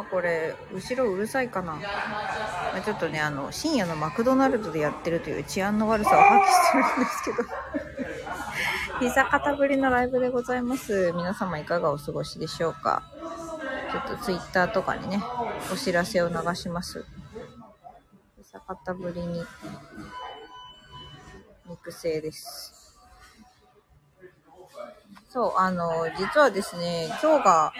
はこれ後ろうるさいかな、まあ、ちょっとねあの深夜のマクドナルドでやってるという治安の悪さを発揮してるんですけど。膝肩ぶりのライブでございます。皆様いかがお過ごしでしょうか。ちょっとツイッターとかにねお知らせを流します。膝肩ぶりに肉声です。そう、あの、実はですね、今日が、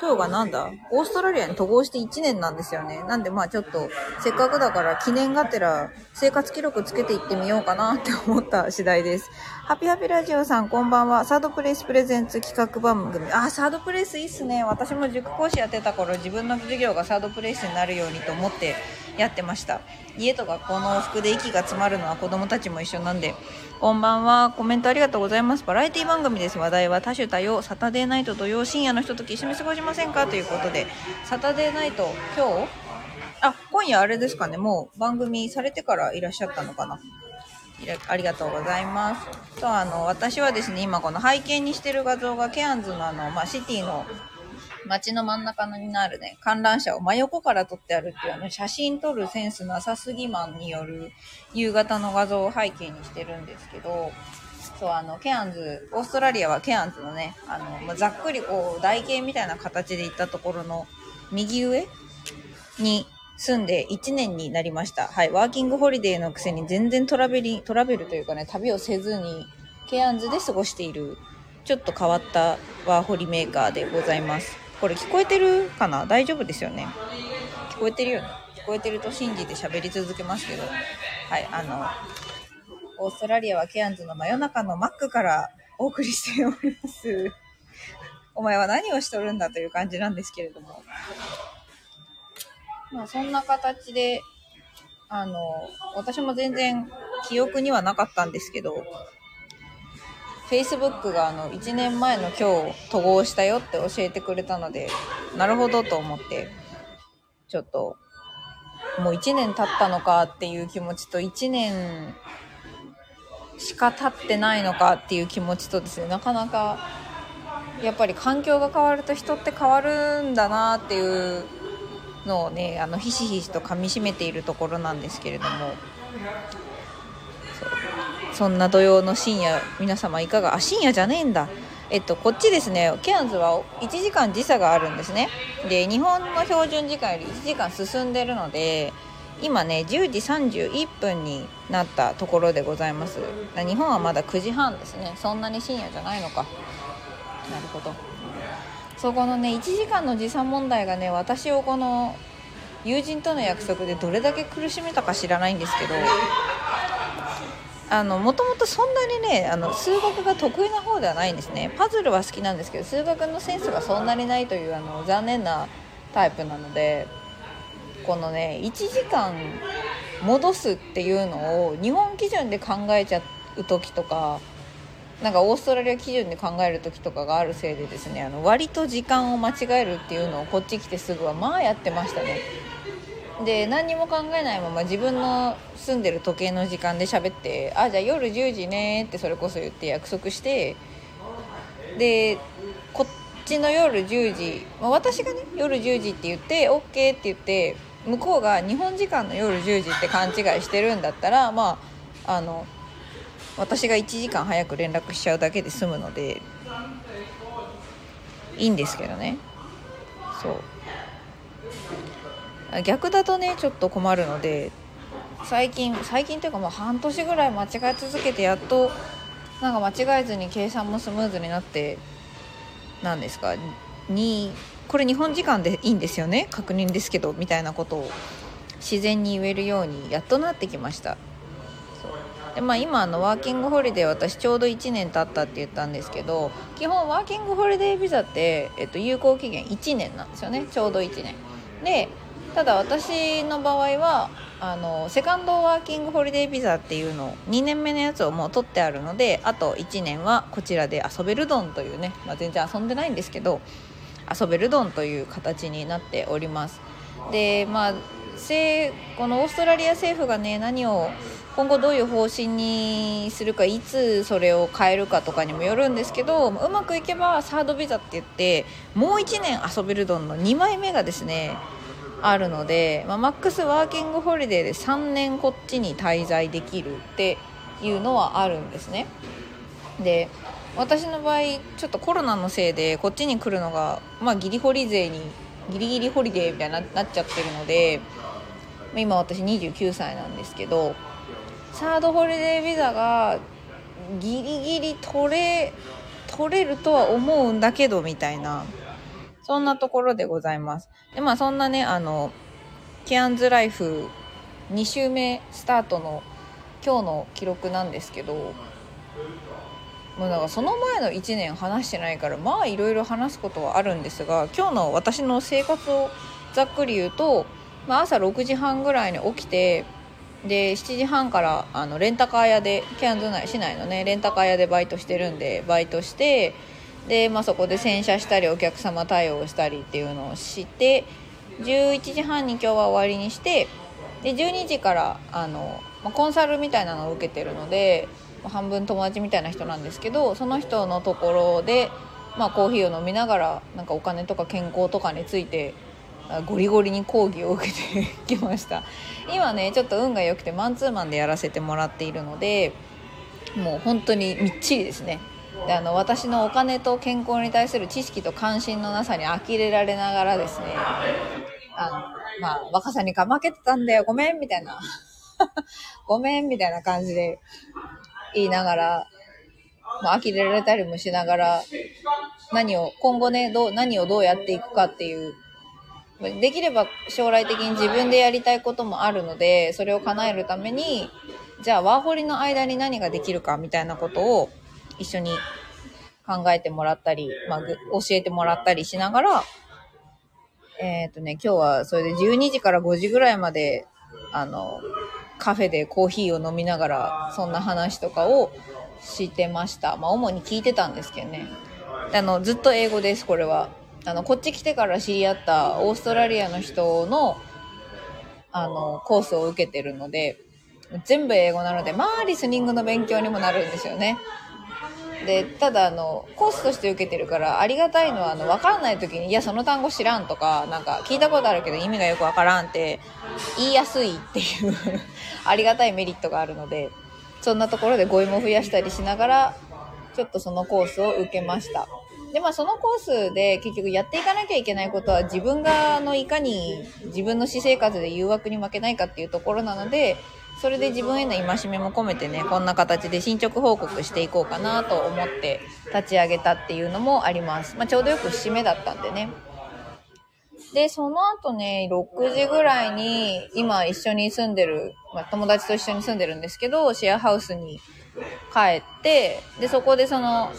今日がなんだ？オーストラリアに渡航して1年なんですよね。なんでまあちょっと、せっかくだから記念がてら生活記録つけていってみようかなって思った次第です。ハピハピラジオさんこんばんは。サードプレイスプレゼンツ企画番組。あ、サードプレイスいいっすね。私も塾講師やってた頃自分の授業がサードプレイスになるようにと思ってやってました。家と学校の往復で息が詰まるのは子供たちも一緒なんで、こんばんは。コメントありがとうございます。バラエティ番組です。話題は多種多様。サタデーナイト土曜深夜の人と一緒に過ごしまませんか？ということで、サタデーナイト、今日？あ、今夜あれですかね。もう番組されてからいらっしゃったのかな。ありがとうございます。と、あの、私はですね、今この背景にしてる画像がケアンズのあの、まあ、シティの街の真ん中になるね、観覧車を真横から撮ってあるっていうあの、写真撮るセンスなさすぎマンによる夕方の画像を背景にしてるんですけど、そう、あの、ケアンズ、オーストラリアはケアンズのね、あの、まあ、ざっくりこう、台形みたいな形で行ったところの右上に住んで1年になりました。はい。ワーキングホリデーのくせに全然トラベリ、トラベルというかね、旅をせずに、ケアンズで過ごしている、ちょっと変わったワーホリメーカーでございます。これ聞こえてるかな？大丈夫ですよね？聞こえてるよね？聞こえてると信じて喋り続けますけど、はい、あの、オーストラリアはケアンズの真夜中のマックからお送りしております。お前は何をしとるんだという感じなんですけれども。まあそんな形で、あの、私も全然記憶にはなかったんですけど、Facebook があの1年前の今日統合したよって教えてくれたので、なるほどと思って、ちょっと、もう1年経ったのかっていう気持ちと、1年しか経ってないのかっていう気持ちとですね、なかなか、やっぱり環境が変わると人って変わるんだなっていうのをね、あの、ひしひしと噛みしめているところなんですけれども、そんな土曜の深夜皆様いかがあ深夜じゃねえんだ。えっとこっちですね。ケアンズは1時間時差があるんですね。で日本の標準時間より1時間進んでるので今ね10時31分になったところでございます。日本はまだ9時半ですね。そんなに深夜じゃないのか。なるほど。そこのね1時間の時差問題がね私をこの友人との約束でどれだけ苦しめたか知らないんですけどあのもともとそんなにねあの数学が得意な方ではないんですね。パズルは好きなんですけど数学のセンスがそんなにないというあの残念なタイプなのでこのね1時間戻すっていうのを日本基準で考えちゃう時とかなんかオーストラリア基準で考える時とかがあるせいでですねあの割と時間を間違えるっていうのをこっち来てすぐはまあやってましたね。で何にも考えないまま自分の住んでる時計の時間で喋って「あじゃあ夜10時ね」ってそれこそ言って約束してでこっちの夜10時、まあ、私がね夜10時って言って OK って言って向こうが日本時間の夜10時って勘違いしてるんだったらまああの私が1時間早く連絡しちゃうだけで済むのでいいんですけどね。そう。逆だとねちょっと困るので最近最近というかもう半年ぐらい間違え続けてやっとなんか間違えずに計算もスムーズになって何ですか？にこれ日本時間でいいんですよね？確認ですけどみたいなことを自然に言えるようにやっとなってきました。でまあ今のワーキングホリデー私ちょうど1年経ったって言ったんですけど基本ワーキングホリデービザって、えっと、有効期限1年なんですよね？ちょうど1年。でただ私の場合はあのセカンドワーキングホリデービザっていうのを2年目のやつをもう取ってあるのであと1年はこちらで遊べるドンというね、まあ、全然遊んでないんですけど遊べるドンという形になっておりますでまあこのオーストラリア政府がね何を今後どういう方針にするかいつそれを変えるかとかにもよるんですけどうまくいけばサードビザって言ってもう1年遊べるドンの2枚目がですねあるので、まあ、マックスワーキングホリデーで3年こっちに滞在できるっていうのはあるんですね。で私の場合ちょっとコロナのせいでこっちに来るのが、まあ、ギリホリ勢にギリギリホリデーみたいになっちゃってるので、今私29歳なんですけどサードホリデービザがギリギリ取れ取れるとは思うんだけどみたいなそんなところでございます。でまあそんなねあのキアンズライフ2週目スタートの今日の記録なんですけどもうなんかその前の1年話してないからまあいろいろ話すことはあるんですが今日の私の生活をざっくり言うと、まあ、朝6時半ぐらいに起きてで7時半からあのレンタカー屋でキャンズ内市内のね。レンタカー屋でバイトしてるんでバイトしてで、まあ、そこで洗車したりお客様対応したりっていうのをして11時半に今日は終わりにしてで12時からあの、まあ、コンサルみたいなのを受けてるので、半分友達みたいな人なんですけどその人のところで、まあ、コーヒーを飲みながらなんかお金とか健康とかについてゴリゴリに講義を受けてきました。今ねちょっと運が良くてマンツーマンでやらせてもらっているのでもう本当にみっちりですね。であの私のお金と健康に対する知識と関心のなさに呆れられながらですねあのまあ若さにかまけてたんだよ。ごめんみたいな。ごめんみたいな感じで言いながらまあ、呆れられたりもしながら何を今後ねどう何をどうやっていくかっていう。できれば将来的に自分でやりたいこともあるので、それを叶えるために、じゃあワーホリの間に何ができるかみたいなことを一緒に考えてもらったり、まあ、教えてもらったりしながら、えっ、ー、とね、今日はそれで12時から5時ぐらいまで、あの、カフェでコーヒーを飲みながら、そんな話とかをしてました。まあ、主に聞いてたんですけどね。あの、ずっと英語です、これは。あの、こっち来てから知り合ったオーストラリアの人の、あの、コースを受けてるので、全部英語なので、まあ、リスニングの勉強にもなるんですよね。で、ただ、あの、コースとして受けてるから、ありがたいのは、あの、わかんない時に、いや、その単語知らんとか、なんか、聞いたことあるけど意味がよくわからんって、言いやすいっていう ありがたいメリットがあるので、そんなところで語彙も増やしたりしながら、ちょっとそのコースを受けました。で、まあそのコースで結局やっていかなきゃいけないことは自分があのいかに自分の私生活で誘惑に負けないかっていうところなので、それで自分への戒めも込めてね、こんな形で進捗報告していこうかなと思って立ち上げたっていうのもあります。まあちょうどよく節目だったんでね。で、その後ね、6時ぐらいに、今一緒に住んでる、まあ友達と一緒に住んでるんですけど、シェアハウスに帰って、で、そこでその、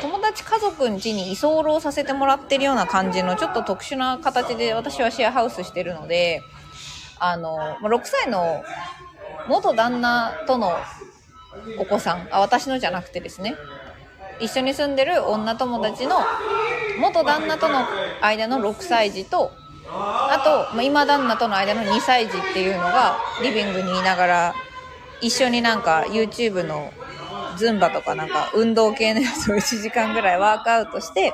友達家族ん家に居候させてもらってるような感じのちょっと特殊な形で私はシェアハウスしてるので、あの、ま6歳の元旦那とのお子さん、あ、私のじゃなくてですね、一緒に住んでる女友達の元旦那との間の6歳児と、あと、今旦那との間の2歳児っていうのがリビングにいながら一緒になんか YouTube のズンバとかなんか運動系のやつを 1時間ぐらいワークアウトして、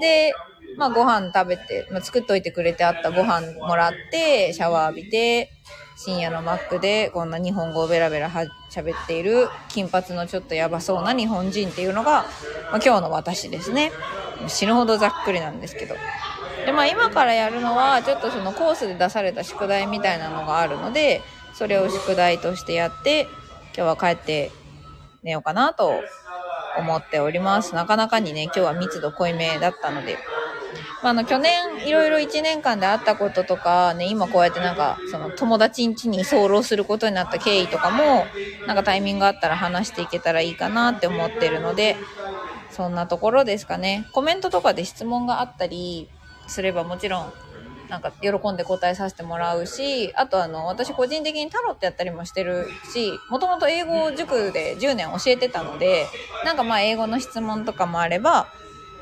で、まあご飯食べて、まあ、作っといてくれてあったご飯もらって、シャワー浴びて、深夜のマックでこんな日本語をベラベラ喋っている金髪のちょっとやばそうな日本人っていうのが、まあ、今日の私ですね。死ぬほどざっくりなんですけど。で、まあ今からやるのは、ちょっとそのコースで出された宿題みたいなのがあるので、それを宿題としてやって、今日は帰って寝ようかなと思っております。なかなかにね、今日は密度濃いめだったので。まあ、あの、去年いろいろ1年間であったこととか、ね、今こうやってなんか、その友達ん家に居候することになった経緯とかも、なんかタイミングがあったら話していけたらいいかなって思ってるので、そんなところですかね。コメントとかで質問があったりすればもちろんなんか喜んで答えさせてもらうし、あとあの、私個人的にタロットやったりもしてるし、もともと英語塾で10年教えてたので、なんかまあ英語の質問とかもあれば、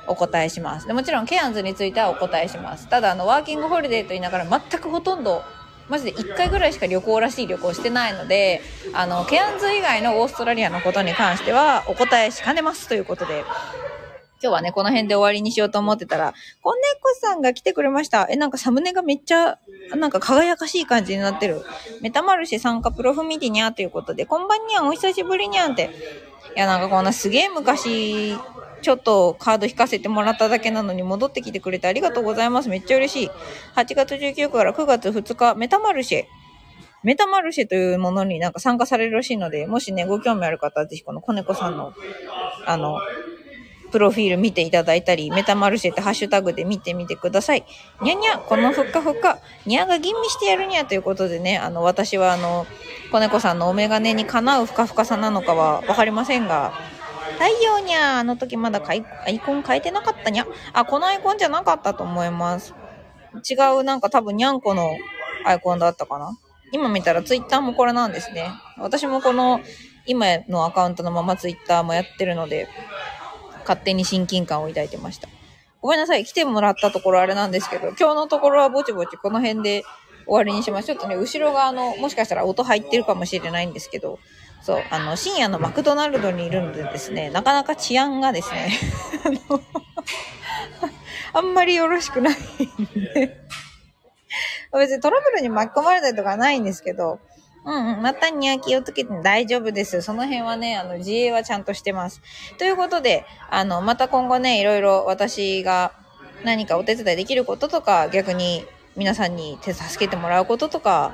お答えします。でもちろん、ケアンズについてはお答えします。ただ、あの、ワーキングホリデーと言いながら全くほとんど、マジで1回ぐらいしか旅行らしい旅行してないので、あの、ケアンズ以外のオーストラリアのことに関してはお答えしかねますということで、今日はね、この辺で終わりにしようと思ってたら、こんねこさんが来てくれました。え、なんかサムネがめっちゃ、なんか輝かしい感じになってる。メタマルシェ参加プロフミディニャーということで、こんばんにゃん、お久しぶりにゃんって。いや、なんかこんなすげえ昔、ちょっとカード引かせてもらっただけなのに戻ってきてくれてありがとうございます。めっちゃ嬉しい。8月19日から9月2日、メタマルシェ。メタマルシェというものになんか参加されるらしいので、もしね、ご興味ある方はぜひこのコネコさんの、あの、プロフィール見ていただいたり、メタマルシェってハッシュタグで見てみてください。にゃにゃ、このふっかふっか、にゃが吟味してやるにゃということでね、あの、私はあの、子猫さんのお眼鏡にかなうふかふかさなのかはわかりませんが、太陽にゃあの時まだアイコン変えてなかったにゃ？あ、このアイコンじゃなかったと思います。違う、なんか多分にゃんこのアイコンだったかな？今見たらツイッターもこれなんですね。私もこの今のアカウントのままツイッターもやってるので、勝手に親近感を抱いてました。ごめんなさい。来てもらったところあれなんですけど、今日のところはぼちぼちこの辺で終わりにします。ちょっとね、後ろがあの、もしかしたら音入ってるかもしれないんですけど、そう、あの、深夜のマクドナルドにいるのでですね、なかなか治安がですね、あの、あんまりよろしくないんで、別にトラブルに巻き込まれたりとかないんですけど、うんうん。またには気をつけて大丈夫です。その辺はね、あの、自衛はちゃんとしてます。ということで、あの、また今後ね、いろいろ私が何かお手伝いできることとか、逆に皆さんに手助けてもらうこととか、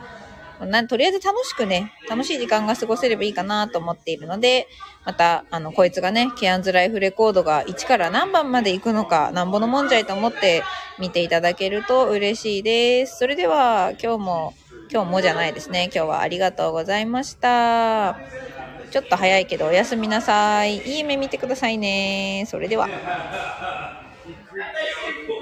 なとりあえず楽しくね、楽しい時間が過ごせればいいかなと思っているので、また、あの、こいつがね、ケアンズライフレコードが1から何番まで行くのか、なんぼのもんじゃいと思って見ていただけると嬉しいです。それでは、今日も、今日もじゃないですね。今日はありがとうございました。ちょっと早いけどおやすみなさい。いい夢見てくださいね。それでは。